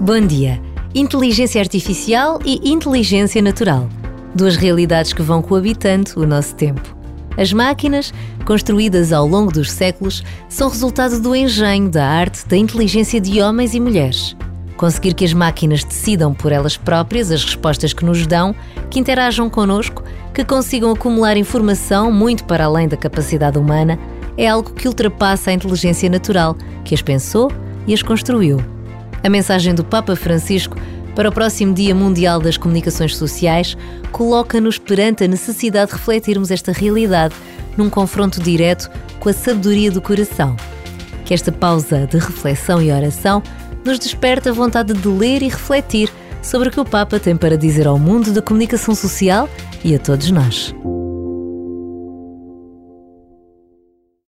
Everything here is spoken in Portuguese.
Bom dia. Inteligência artificial e inteligência natural. Duas realidades que vão coabitando o nosso tempo. As máquinas, construídas ao longo dos séculos, são resultado do engenho, da arte, da inteligência de homens e mulheres. Conseguir que as máquinas decidam por elas próprias as respostas que nos dão, que interajam connosco, que consigam acumular informação muito para além da capacidade humana, é algo que ultrapassa a inteligência natural, que as pensou e as construiu. A mensagem do Papa Francisco para o próximo Dia Mundial das Comunicações Sociais coloca-nos perante a necessidade de refletirmos esta realidade num confronto direto com a sabedoria do coração. Que esta pausa de reflexão e oração nos desperta a vontade de ler e refletir sobre o que o Papa tem para dizer ao mundo da comunicação social e a todos nós.